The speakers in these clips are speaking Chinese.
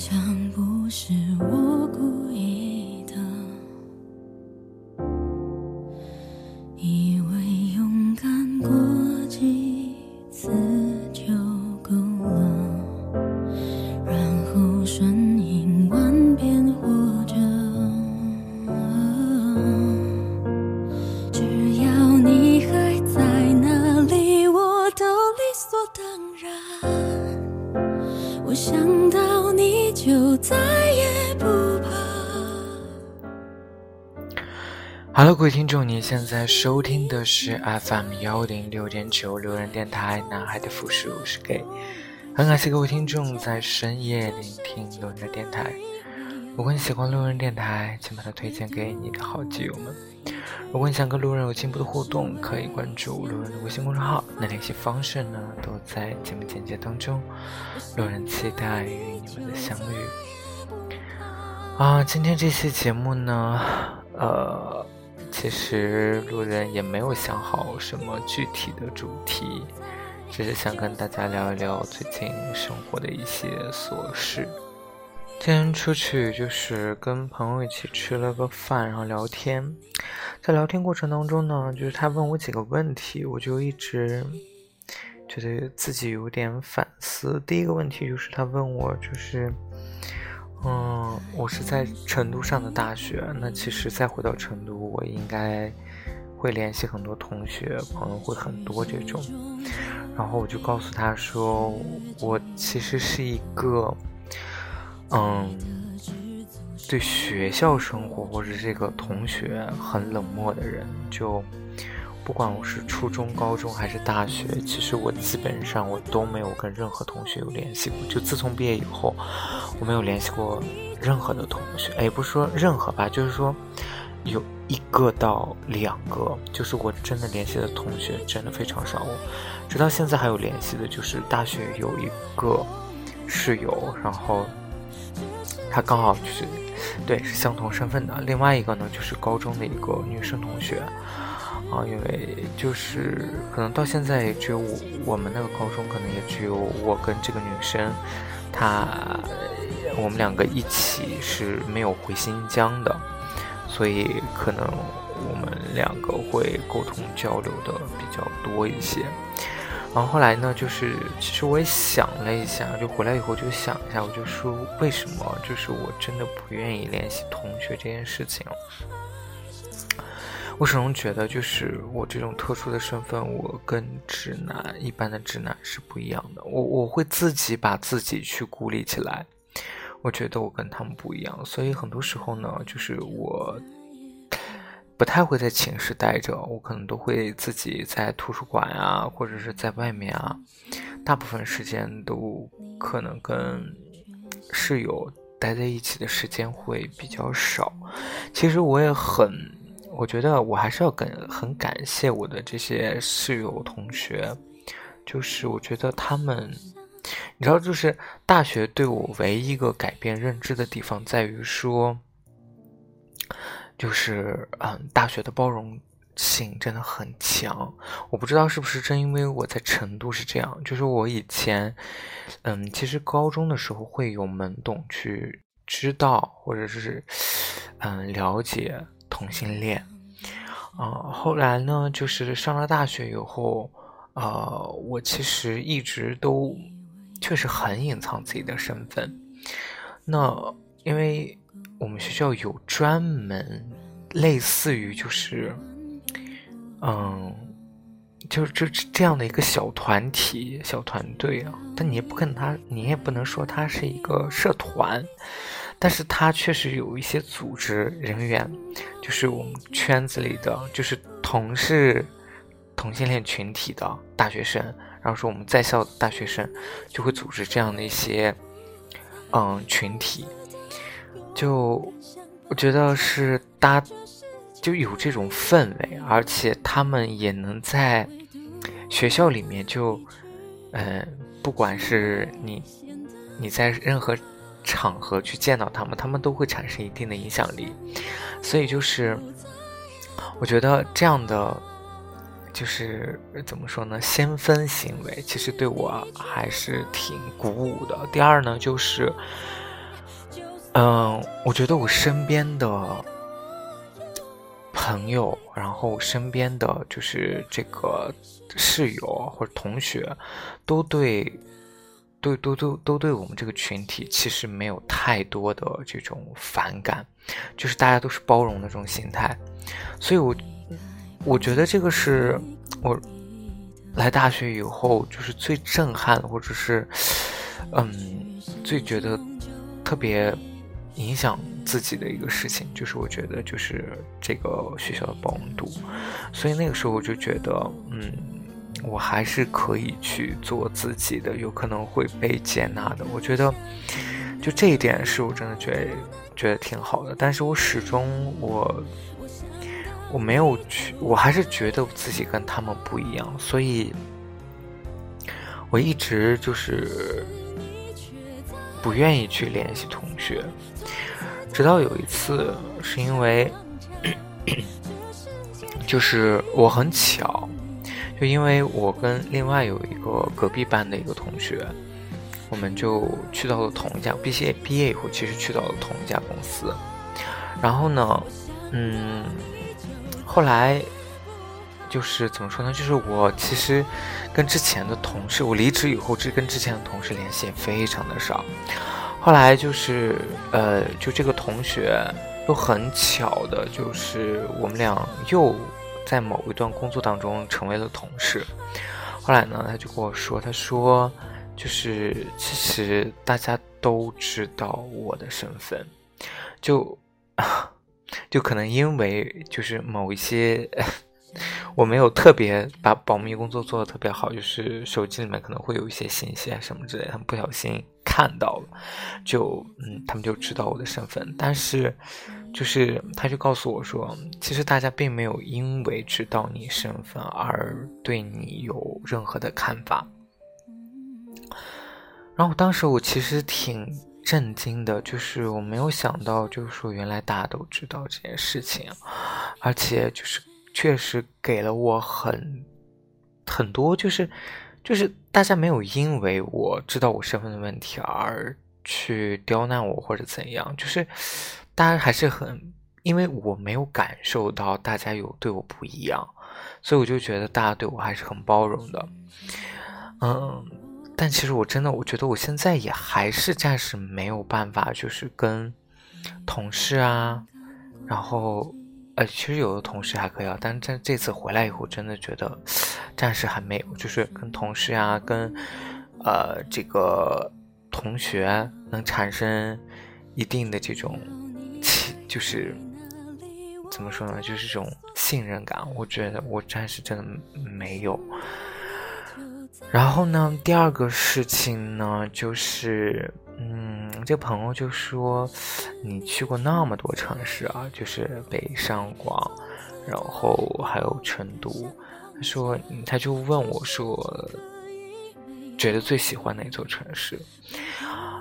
像不是我孤现在收听的是 FM 幺零六点九路人电台，男孩的复数是 gay。很感谢各位听众在深夜聆听路人的电台。如果你喜欢路人电台，请把它推荐给你的好基友们。如果你想跟路人有进一步的互动，可以关注路人的微信公众号，那联系方式呢都在节目简介当中。路人期待与你们的相遇。啊，今天这期节目呢，呃，其实路人也没有想好什么具体的主题，只是想跟大家聊一聊最近生活的一些琐事。今天出去就是跟朋友一起吃了个饭，然后聊天。在聊天过程当中呢，就是他问我几个问题，我就一直觉得自己有点反思。第一个问题就是他问我，就是，嗯，我是在成都上的大学，那其实再回到成都，我应该会联系很多同学，朋友会很多这种。然后我就告诉他说，我其实是一个，嗯，对学校生活或者这个同学很冷漠的人，就不管我是初中、高中还是大学，其实我基本上我都没有跟任何同学有联系过。就自从毕业以后，我没有联系过任何的同学。哎，不是说任何吧，就是说有一个到两个，就是我真的联系的同学真的非常少。我直到现在还有联系的，就是大学有一个室友，然后他刚好就是对是相同身份的。另外一个呢，就是高中的一个女生同学。啊，因为就是可能到现在也只有我，我们那个高中可能也只有我跟这个女生，她我们两个一起是没有回新疆的，所以可能我们两个会沟通交流的比较多一些。然后后来呢，就是其实我也想了一下，就回来以后就想一下，我就说为什么就是我真的不愿意联系同学这件事情。我始终觉得，就是我这种特殊的身份，我跟直男一般的直男是不一样的。我我会自己把自己去孤立起来，我觉得我跟他们不一样，所以很多时候呢，就是我不太会在寝室待着，我可能都会自己在图书馆啊，或者是在外面啊，大部分时间都可能跟室友待在一起的时间会比较少。其实我也很。我觉得我还是要感很感谢我的这些室友同学，就是我觉得他们，你知道，就是大学对我唯一一个改变认知的地方在于说，就是嗯，大学的包容性真的很强。我不知道是不是正因为我在成都是这样，就是我以前，嗯，其实高中的时候会有懵懂去知道或者是嗯了解。同性恋，呃，后来呢，就是上了大学以后，呃，我其实一直都确实很隐藏自己的身份。那因为我们学校有专门类似于就是，嗯，就是这这样的一个小团体、小团队啊，但你也不可能他，你也不能说它是一个社团。但是他确实有一些组织人员，就是我们圈子里的，就是同是同性恋群体的大学生，然后说我们在校的大学生就会组织这样的一些嗯群体，就我觉得是大家就有这种氛围，而且他们也能在学校里面就嗯，不管是你你在任何。场合去见到他们，他们都会产生一定的影响力，所以就是我觉得这样的就是怎么说呢，先锋行为其实对我还是挺鼓舞的。第二呢，就是嗯，我觉得我身边的朋友，然后身边的就是这个室友或者同学，都对。都都都都对我们这个群体其实没有太多的这种反感，就是大家都是包容的这种心态，所以，我我觉得这个是我来大学以后就是最震撼或者是嗯最觉得特别影响自己的一个事情，就是我觉得就是这个学校的包容度，所以那个时候我就觉得嗯。我还是可以去做自己的，有可能会被接纳的。我觉得，就这一点是我真的觉得觉得挺好的。但是我始终我我没有去，我还是觉得自己跟他们不一样，所以我一直就是不愿意去联系同学。直到有一次，是因为 就是我很巧。就因为我跟另外有一个隔壁班的一个同学，我们就去到了同一家毕业毕业以后，其实去到了同一家公司。然后呢，嗯，后来就是怎么说呢？就是我其实跟之前的同事，我离职以后，这跟之前的同事联系也非常的少。后来就是呃，就这个同学又很巧的，就是我们俩又。在某一段工作当中成为了同事，后来呢，他就跟我说：“他说，就是其实大家都知道我的身份，就 就可能因为就是某一些。”我没有特别把保密工作做的特别好，就是手机里面可能会有一些信息啊什么之类，他们不小心看到了，就嗯，他们就知道我的身份。但是，就是他就告诉我说，其实大家并没有因为知道你身份而对你有任何的看法。然后当时我其实挺震惊的，就是我没有想到，就是说原来大家都知道这件事情，而且就是。确实给了我很很多，就是就是大家没有因为我知道我身份的问题而去刁难我或者怎样，就是大家还是很，因为我没有感受到大家有对我不一样，所以我就觉得大家对我还是很包容的。嗯，但其实我真的我觉得我现在也还是暂时没有办法，就是跟同事啊，然后。呃，其实有的同事还可以啊，但是在这次回来以后，真的觉得暂时还没有，就是跟同事啊，跟呃这个同学能产生一定的这种，就是怎么说呢，就是这种信任感，我觉得我暂时真的没有。然后呢，第二个事情呢，就是嗯。这朋友就说：“你去过那么多城市啊，就是北上广，然后还有成都。他说，他就问我说，觉得最喜欢哪座城市？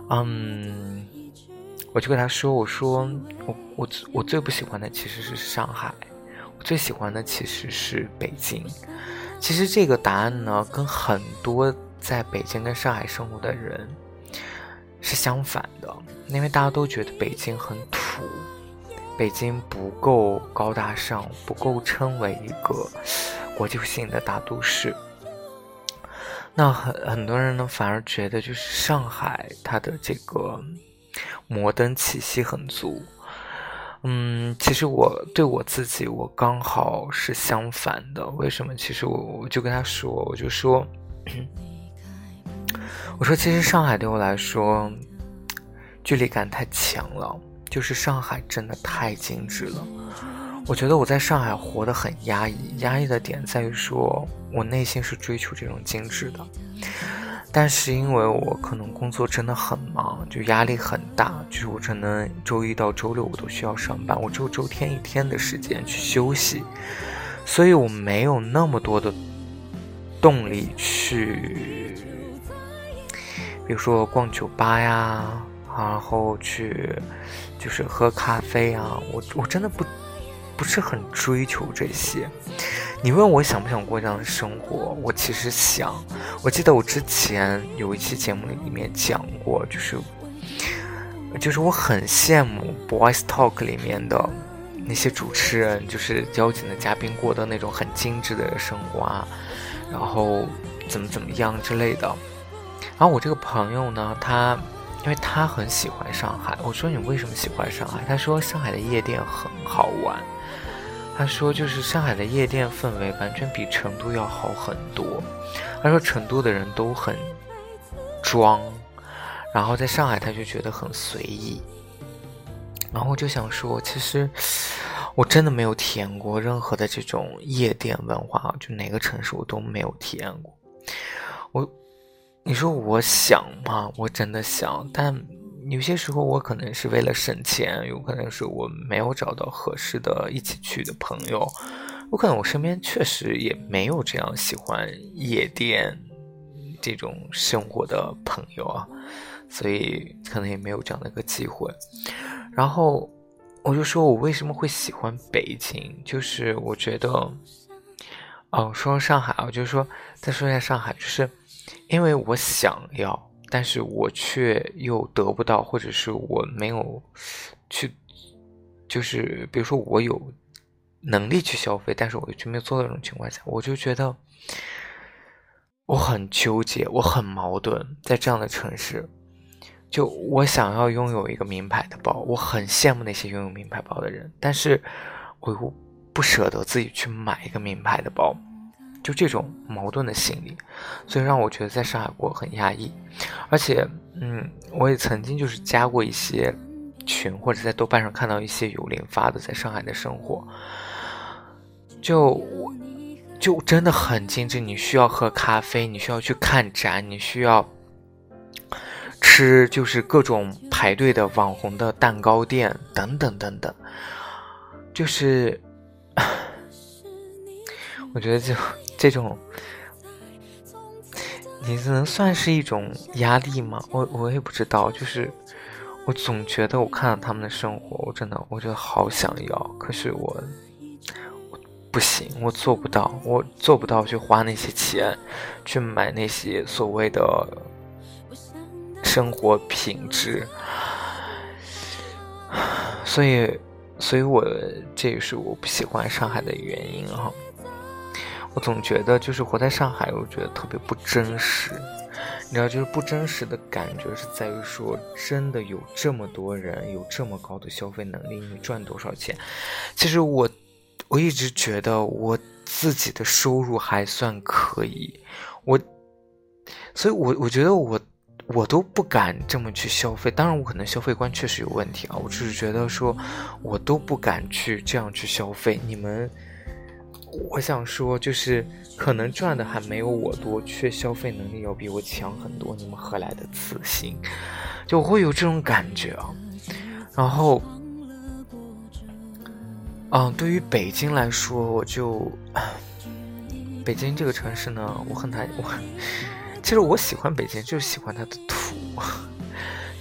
嗯，我就跟他说，我说我我我最不喜欢的其实是上海，我最喜欢的其实是北京。其实这个答案呢，跟很多在北京跟上海生活的人。”是相反的，因为大家都觉得北京很土，北京不够高大上，不够称为一个国际性的大都市。那很很多人呢，反而觉得就是上海，它的这个摩登气息很足。嗯，其实我对我自己，我刚好是相反的。为什么？其实我我就跟他说，我就说。我说，其实上海对我来说，距离感太强了。就是上海真的太精致了。我觉得我在上海活得很压抑，压抑的点在于说我内心是追求这种精致的。但是因为我可能工作真的很忙，就压力很大，就是我可能周一到周六我都需要上班，我只有周天一天的时间去休息，所以我没有那么多的动力去。比如说逛酒吧呀，然后去就是喝咖啡啊，我我真的不不是很追求这些。你问我想不想过这样的生活，我其实想。我记得我之前有一期节目里面讲过，就是就是我很羡慕《Boys Talk》里面的那些主持人，就是邀请的嘉宾过的那种很精致的生活啊，然后怎么怎么样之类的。然后我这个朋友呢，他因为他很喜欢上海，我说你为什么喜欢上海？他说上海的夜店很好玩。他说就是上海的夜店氛围完全比成都要好很多。他说成都的人都很装。然后在上海，他就觉得很随意。然后我就想说，其实我真的没有体验过任何的这种夜店文化，就哪个城市我都没有体验过。我，你说我想吗？我真的想，但有些时候我可能是为了省钱，有可能是我没有找到合适的一起去的朋友，有可能我身边确实也没有这样喜欢夜店这种生活的朋友啊。所以可能也没有这样的一个机会，然后我就说我为什么会喜欢北京，就是我觉得，哦，说上海啊，就是说再说一下上海，就是因为我想要，但是我却又得不到，或者是我没有去，就是比如说我有能力去消费，但是我却没有做到这种情况下，我就觉得我很纠结，我很矛盾，在这样的城市。就我想要拥有一个名牌的包，我很羡慕那些拥有名牌包的人，但是我又不舍得自己去买一个名牌的包，就这种矛盾的心理，所以让我觉得在上海过很压抑。而且，嗯，我也曾经就是加过一些群，或者在豆瓣上看到一些有零发的在上海的生活，就就真的很精致。你需要喝咖啡，你需要去看展，你需要。吃就是各种排队的网红的蛋糕店等等等等，就是，我觉得就这种，你这能算是一种压力吗？我我也不知道，就是我总觉得我看到他们的生活，我真的我觉得好想要，可是我不行，我做不到，我做不到去花那些钱，去买那些所谓的。生活品质，所以，所以我这也是我不喜欢上海的原因哈。我总觉得就是活在上海，我觉得特别不真实。你知道，就是不真实的感觉是在于说，真的有这么多人有这么高的消费能力，你赚多少钱？其实我我一直觉得我自己的收入还算可以，我，所以我我觉得我。我都不敢这么去消费，当然我可能消费观确实有问题啊，我只是觉得说，我都不敢去这样去消费。你们，我想说就是可能赚的还没有我多，却消费能力要比我强很多，你们何来的自信？就会有这种感觉啊。然后，嗯，对于北京来说，我就，北京这个城市呢，我很难我。其实我喜欢北京，就是喜欢它的土。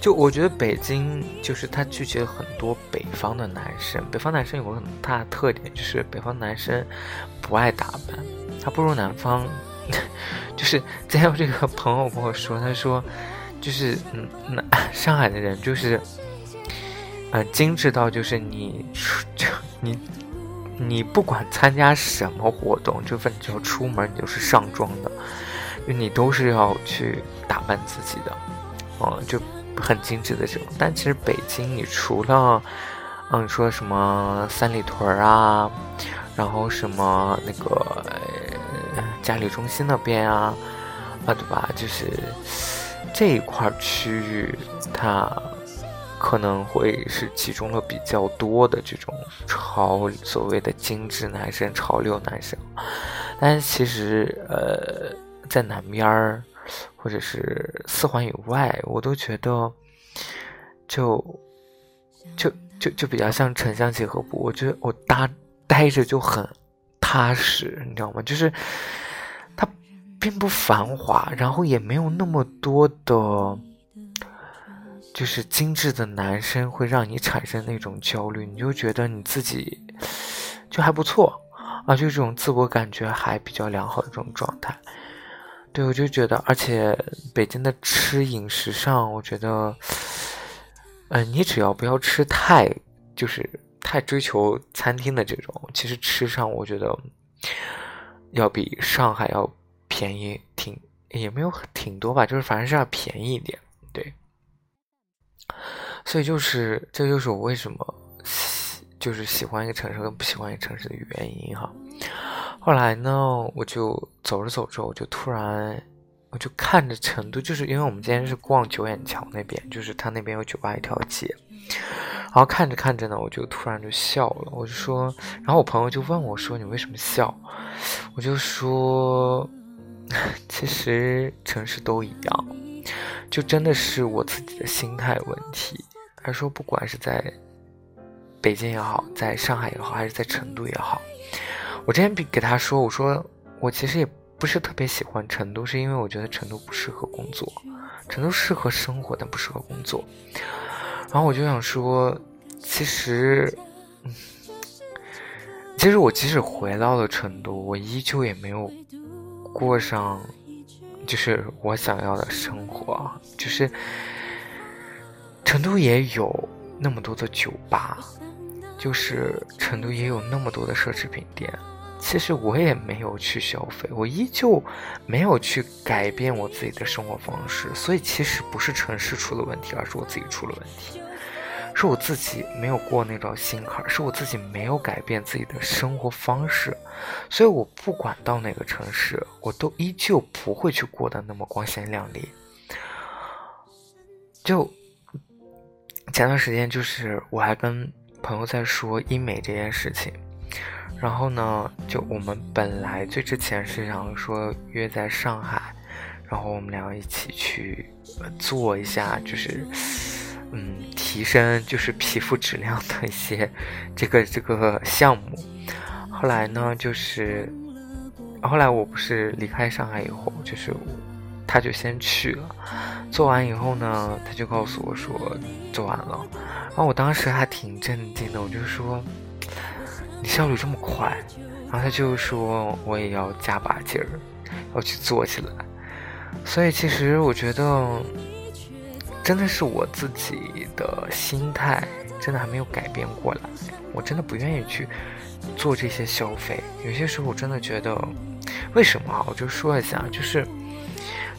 就我觉得北京就是它聚集了很多北方的男生。北方男生有个很大的特点，就是北方男生不爱打扮，他不如南方。就是再有这个朋友跟我说，他说就是嗯，那 上海的人就是，呃，精致到就是你出就你你不管参加什么活动，就反正只要出门，你就是上妆的。你都是要去打扮自己的，嗯，就很精致的这种。但其实北京，你除了，嗯，说什么三里屯啊，然后什么那个呃嘉里中心那边啊，啊，对吧？就是这一块区域，它可能会是集中了比较多的这种潮所谓的精致男生、潮流男生。但其实，呃。在南边儿，或者是四环以外，我都觉得，就就就就比较像城乡结合部。我觉得我搭待着就很踏实，你知道吗？就是它并不繁华，然后也没有那么多的，就是精致的男生会让你产生那种焦虑。你就觉得你自己就还不错啊，就这种自我感觉还比较良好的这种状态。对，我就觉得，而且北京的吃饮食上，我觉得，嗯，你只要不要吃太，就是太追求餐厅的这种，其实吃上我觉得要比上海要便宜，挺也没有挺多吧，就是反正是要便宜一点，对。所以就是这就是我为什么就是喜欢一个城市跟不喜欢一个城市的原因哈。后来呢，我就走着走着，我就突然。我就看着成都，就是因为我们今天是逛九眼桥那边，就是他那边有酒吧一条街，然后看着看着呢，我就突然就笑了，我就说，然后我朋友就问我说：“你为什么笑？”我就说：“ 其实城市都一样，就真的是我自己的心态问题。”他说：“不管是在北京也好，在上海也好，还是在成都也好，我之前给他说，我说我其实也。”不是特别喜欢成都，是因为我觉得成都不适合工作，成都适合生活，但不适合工作。然后我就想说，其实，其实我即使回到了成都，我依旧也没有过上就是我想要的生活。就是成都也有那么多的酒吧，就是成都也有那么多的奢侈品店。其实我也没有去消费，我依旧没有去改变我自己的生活方式，所以其实不是城市出了问题，而是我自己出了问题，是我自己没有过那道心坎，是我自己没有改变自己的生活方式，所以我不管到哪个城市，我都依旧不会去过得那么光鲜亮丽。就前段时间，就是我还跟朋友在说医美这件事情。然后呢，就我们本来最之前是想说约在上海，然后我们俩一起去做一下，就是嗯提升就是皮肤质量的一些这个这个项目。后来呢，就是后来我不是离开上海以后，就是他就先去了，做完以后呢，他就告诉我说做完了，然后我当时还挺震惊的，我就说。你效率这么快，然后他就说我也要加把劲儿，要去做起来。所以其实我觉得，真的是我自己的心态真的还没有改变过来。我真的不愿意去做这些消费。有些时候我真的觉得，为什么啊？我就说一下，就是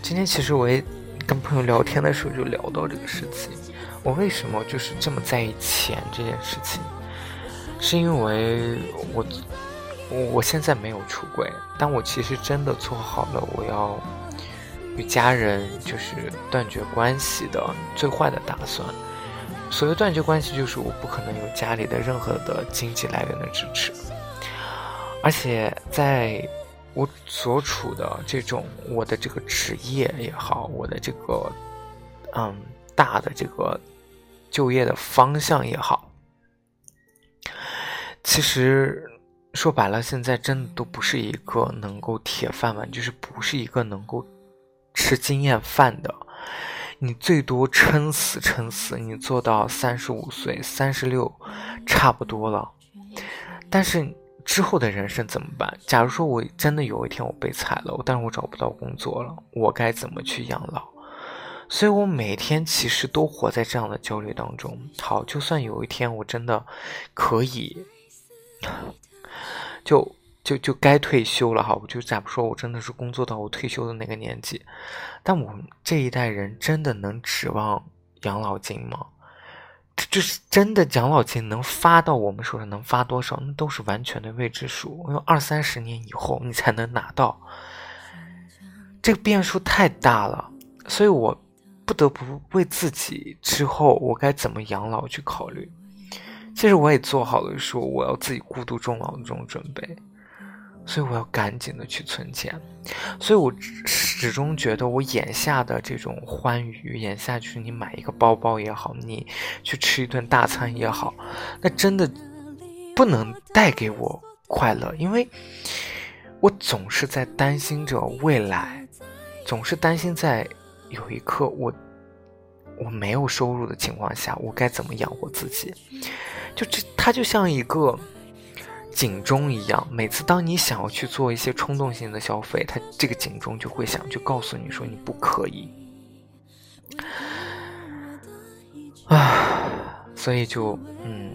今天其实我也跟朋友聊天的时候就聊到这个事情，我为什么就是这么在意钱这件事情。是因为我，我现在没有出轨，但我其实真的做好了我要与家人就是断绝关系的最坏的打算。所谓断绝关系，就是我不可能有家里的任何的经济来源的支持，而且在我所处的这种我的这个职业也好，我的这个嗯大的这个就业的方向也好。其实说白了，现在真的都不是一个能够铁饭碗，就是不是一个能够吃经验饭的。你最多撑死撑死，你做到三十五岁、三十六，差不多了。但是之后的人生怎么办？假如说我真的有一天我被裁了，但是我找不到工作了，我该怎么去养老？所以我每天其实都活在这样的焦虑当中。好，就算有一天我真的可以。就就就该退休了哈，我就假如说我真的是工作到我退休的那个年纪，但我这一代人真的能指望养老金吗？就是真的养老金能发到我们手上能发多少？那都是完全的未知数，因为二三十年以后你才能拿到，这个变数太大了，所以我不得不为自己之后我该怎么养老去考虑。其实我也做好了说我要自己孤独终老的这种准备，所以我要赶紧的去存钱。所以我始终觉得我眼下的这种欢愉，眼下去你买一个包包也好，你去吃一顿大餐也好，那真的不能带给我快乐，因为我总是在担心着未来，总是担心在有一刻我我没有收入的情况下，我该怎么养活自己。就这，它就像一个警钟一样。每次当你想要去做一些冲动性的消费，它这个警钟就会响，就告诉你说你不可以。啊，所以就嗯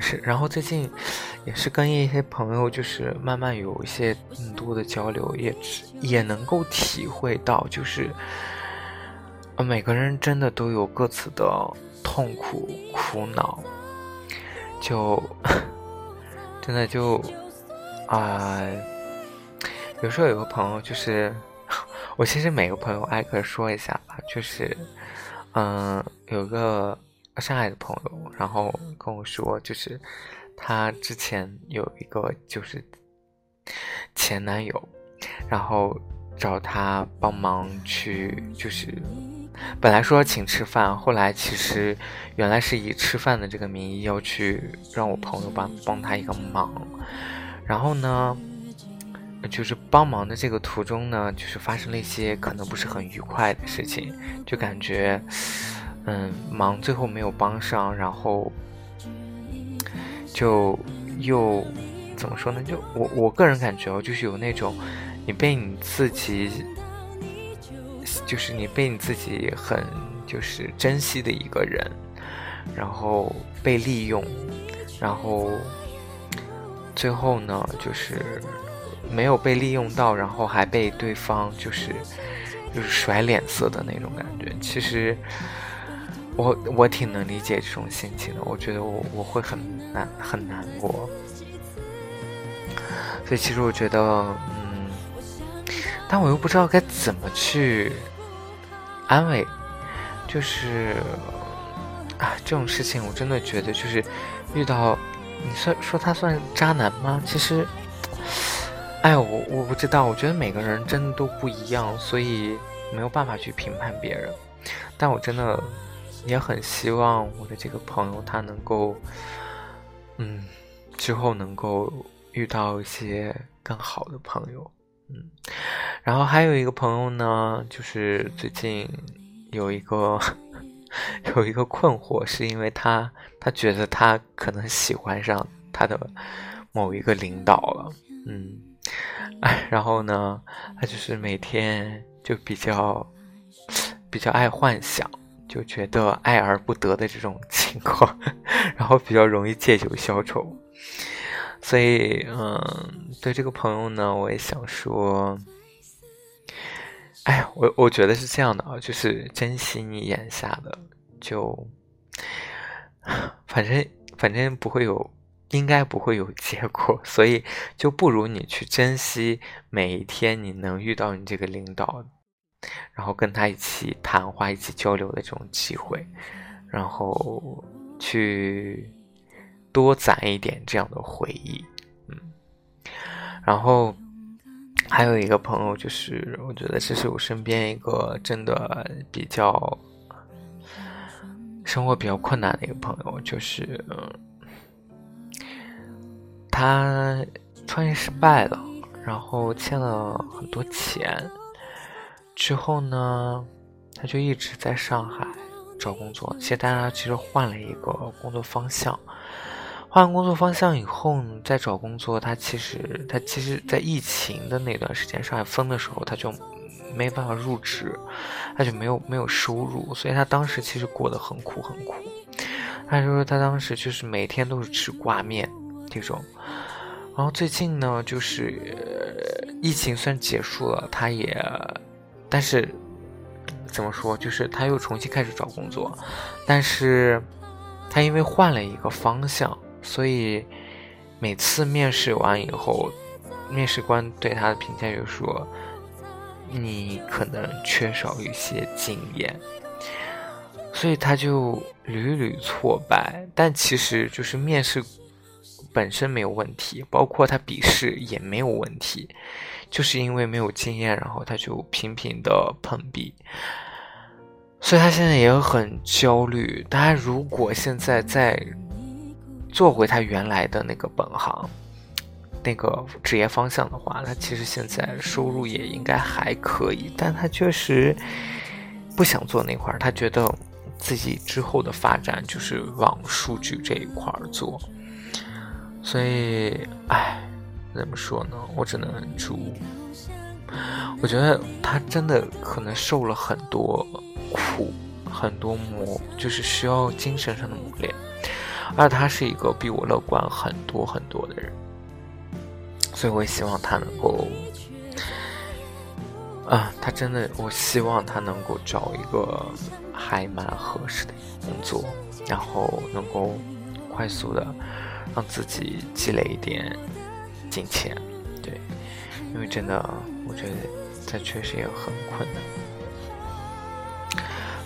是，然后最近也是跟一些朋友就是慢慢有一些更多的交流，也也能够体会到，就是每个人真的都有各自的痛苦苦恼，就 真的就啊，有时候有个朋友就是。我其实每个朋友挨个说一下吧，就是，嗯，有个上海的朋友，然后跟我说，就是他之前有一个就是前男友，然后找他帮忙去，就是本来说请吃饭，后来其实原来是以吃饭的这个名义要去让我朋友帮帮他一个忙，然后呢。就是帮忙的这个途中呢，就是发生了一些可能不是很愉快的事情，就感觉，嗯，忙最后没有帮上，然后就又怎么说呢？就我我个人感觉哦，就是有那种你被你自己，就是你被你自己很就是珍惜的一个人，然后被利用，然后最后呢，就是。没有被利用到，然后还被对方就是就是甩脸色的那种感觉。其实我我挺能理解这种心情的，我觉得我我会很难很难过。所以其实我觉得，嗯，但我又不知道该怎么去安慰。就是啊，这种事情我真的觉得就是遇到，你算说他算渣男吗？其实。哎，我我不知道，我觉得每个人真的都不一样，所以没有办法去评判别人。但我真的也很希望我的这个朋友他能够，嗯，之后能够遇到一些更好的朋友，嗯。然后还有一个朋友呢，就是最近有一个 有一个困惑，是因为他他觉得他可能喜欢上他的某一个领导了，嗯。哎，然后呢，他就是每天就比较比较爱幻想，就觉得爱而不得的这种情况，然后比较容易借酒消愁。所以，嗯，对这个朋友呢，我也想说，哎，我我觉得是这样的啊，就是珍惜你眼下的，就反正反正不会有。应该不会有结果，所以就不如你去珍惜每一天你能遇到你这个领导，然后跟他一起谈话、一起交流的这种机会，然后去多攒一点这样的回忆，嗯。然后还有一个朋友，就是我觉得这是我身边一个真的比较生活比较困难的一个朋友，就是。他创业失败了，然后欠了很多钱，之后呢，他就一直在上海找工作。现在他其实换了一个工作方向，换工作方向以后再找工作，他其实他其实，在疫情的那段时间，上海封的时候，他就没办法入职，他就没有没有收入，所以他当时其实过得很苦很苦。他说他当时就是每天都是吃挂面。这种，然后最近呢，就是疫情算结束了，他也，但是怎么说，就是他又重新开始找工作，但是他因为换了一个方向，所以每次面试完以后，面试官对他的评价就说，你可能缺少一些经验，所以他就屡屡挫败，但其实就是面试。本身没有问题，包括他笔试也没有问题，就是因为没有经验，然后他就频频的碰壁，所以他现在也很焦虑。他如果现在在做回他原来的那个本行，那个职业方向的话，他其实现在收入也应该还可以，但他确实不想做那块儿，他觉得自己之后的发展就是往数据这一块儿做。所以，唉，怎么说呢？我只能祝。我觉得他真的可能受了很多苦，很多磨，就是需要精神上的磨练。而他是一个比我乐观很多很多的人，所以我也希望他能够，啊，他真的，我希望他能够找一个还蛮合适的工作，然后能够快速的让自己积累一点金钱，对，因为真的，我觉得他确实也很困难。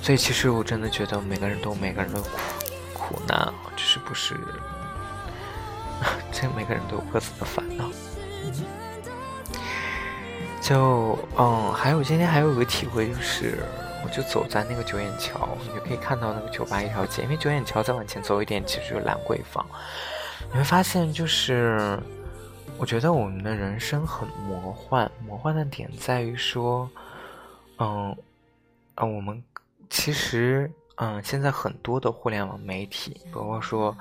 所以，其实我真的觉得每个人都每个人的苦苦难，是不是，这每个人都有各自的烦恼。就嗯，还有今天还有个体会，就是我就走在那个九眼桥，你就可以看到那个酒吧一条街，因为九眼桥再往前走一点，其实有兰桂坊。你会发现，就是我觉得我们的人生很魔幻，魔幻的点在于说，嗯，啊，我们。其实，嗯，现在很多的互联网媒体，包括说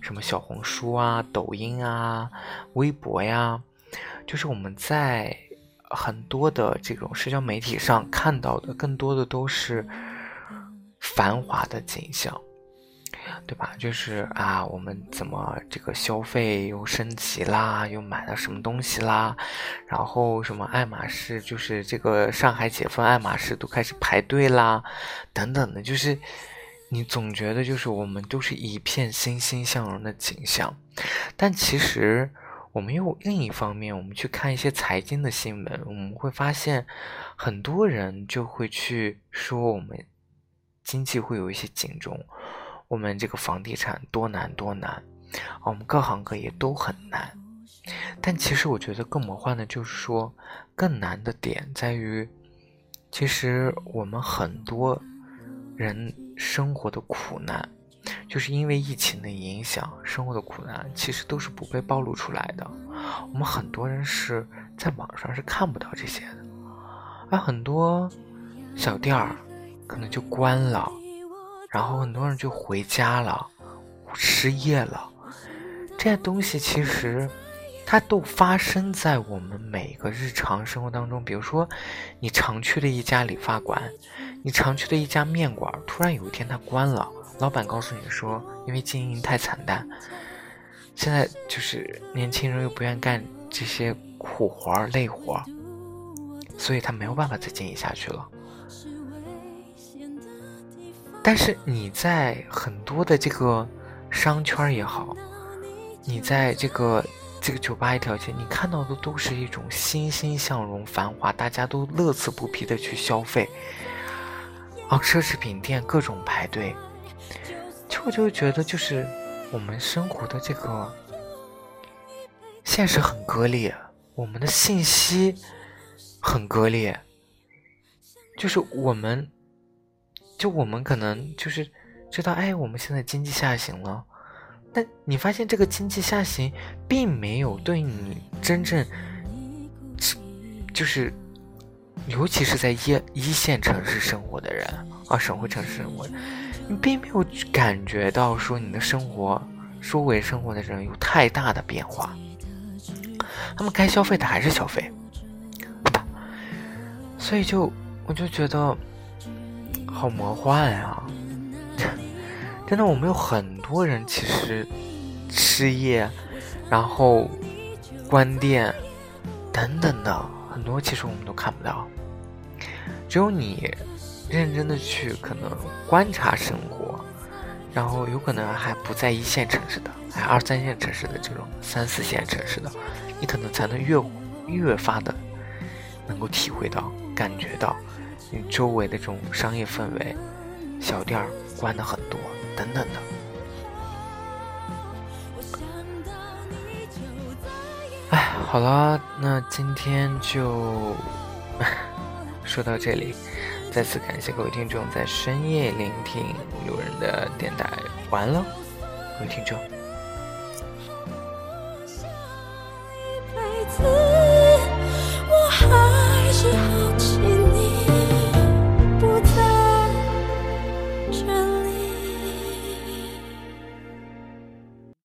什么小红书啊、抖音啊、微博呀，就是我们在很多的这种社交媒体上看到的，更多的都是繁华的景象。对吧？就是啊，我们怎么这个消费又升级啦，又买了什么东西啦？然后什么爱马仕，就是这个上海解封，爱马仕都开始排队啦，等等的。就是你总觉得就是我们都是一片欣欣向荣的景象，但其实我们又另一方面，我们去看一些财经的新闻，我们会发现很多人就会去说我们经济会有一些警钟。我们这个房地产多难多难，我们各行各业都很难。但其实我觉得更魔幻的就是说，更难的点在于，其实我们很多人生活的苦难，就是因为疫情的影响，生活的苦难其实都是不被暴露出来的。我们很多人是在网上是看不到这些的，而很多小店儿可能就关了。然后很多人就回家了，失业了。这些东西其实，它都发生在我们每个日常生活当中。比如说，你常去的一家理发馆，你常去的一家面馆，突然有一天它关了，老板告诉你说，因为经营太惨淡，现在就是年轻人又不愿干这些苦活、累活，所以他没有办法再经营下去了。但是你在很多的这个商圈也好，你在这个这个酒吧一条街，你看到的都是一种欣欣向荣、繁华，大家都乐此不疲的去消费，啊，奢侈品店各种排队，就就觉得就是我们生活的这个现实很割裂，我们的信息很割裂，就是我们。就我们可能就是知道，哎，我们现在经济下行了，但你发现这个经济下行并没有对你真正，就是，尤其是在一一线城市生活的人啊，省会城市生活，你并没有感觉到说你的生活周围生活的人有太大的变化，他们该消费的还是消费，所以就我就觉得。好魔幻呀！真的，我们有很多人其实失业，然后关店等等的很多，其实我们都看不到。只有你认真的去可能观察生活，然后有可能还不在一线城市的，还二三线城市的这种三四线城市的，你可能才能越越发的能够体会到、感觉到。你周围的这种商业氛围，小店儿关的很多，等等的。哎，好了，那今天就 说到这里。再次感谢各位听众在深夜聆听路人的电台，完了，各位听众。